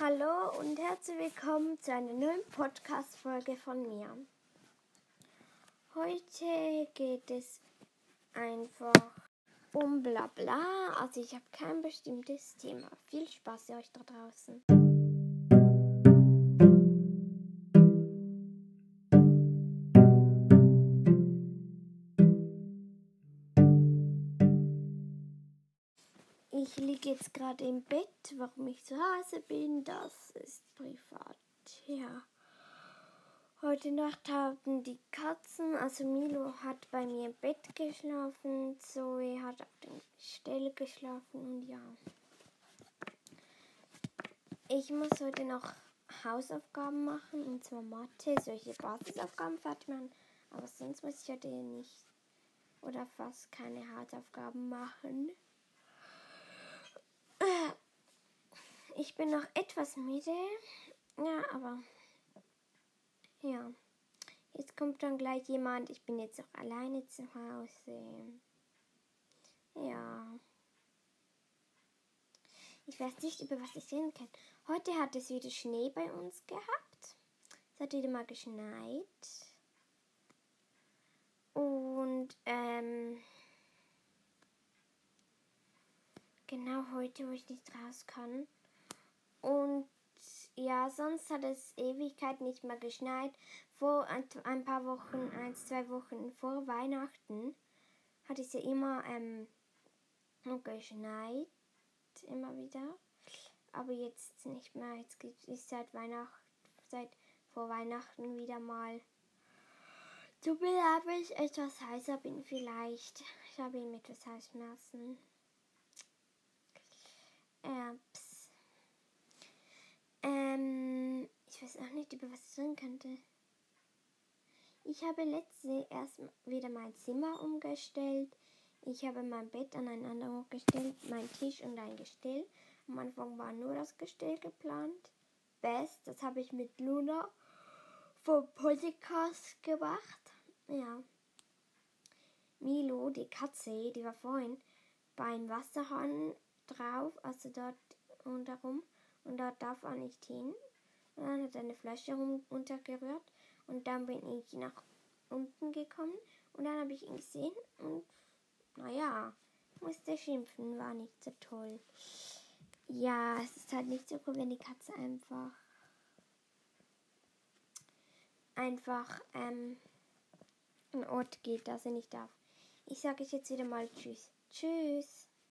Hallo und herzlich willkommen zu einer neuen Podcast-Folge von mir. Heute geht es einfach um Blabla. Also ich habe kein bestimmtes Thema. Viel Spaß euch da draußen. Ich liege jetzt gerade im Bett. Warum ich zu Hause bin, das ist privat. Ja. Heute Nacht haben die Katzen, also Milo hat bei mir im Bett geschlafen, Zoe hat auf dem Gestell geschlafen und ja. Ich muss heute noch Hausaufgaben machen, und zwar Mathe, solche Basisaufgaben fertig machen, aber sonst muss ich heute nicht oder fast keine Hausaufgaben machen. Ich bin noch etwas müde. Ja, aber. Ja. Jetzt kommt dann gleich jemand. Ich bin jetzt auch alleine zu Hause. Ja. Ich weiß nicht, über was ich reden kann. Heute hat es wieder Schnee bei uns gehabt. Es hat wieder mal geschneit. Und, ähm. Genau heute, wo ich nicht raus kann. Und ja, sonst hat es Ewigkeit nicht mehr geschneit. Vor ein paar Wochen, ein, zwei Wochen vor Weihnachten hat es ja immer ähm, geschneit. Immer wieder. Aber jetzt nicht mehr. Jetzt gibt es seit Weihnachten, seit vor Weihnachten wieder mal. Tut mir leid, ich etwas heißer bin vielleicht. Ich habe ihn mit etwas Halsschmerzen. Ups. Ähm, ich weiß auch nicht, über was ich reden könnte. Ich habe letzte erst wieder mein Zimmer umgestellt. Ich habe mein Bett aneinander hochgestellt, mein Tisch und ein Gestell. Am Anfang war nur das Gestell geplant. Best, das habe ich mit Luna vom Podcast gemacht. Ja. Milo, die Katze, die war vorhin beim Wasserhahn drauf, also dort rundherum und dort darf er nicht hin. Und dann hat eine Flasche runtergerührt und dann bin ich nach unten gekommen und dann habe ich ihn gesehen und naja, musste schimpfen, war nicht so toll. Ja, es ist halt nicht so cool, wenn die Katze einfach einfach ähm, einen Ort geht, dass er nicht darf. Ich sage jetzt wieder mal Tschüss. Tschüss.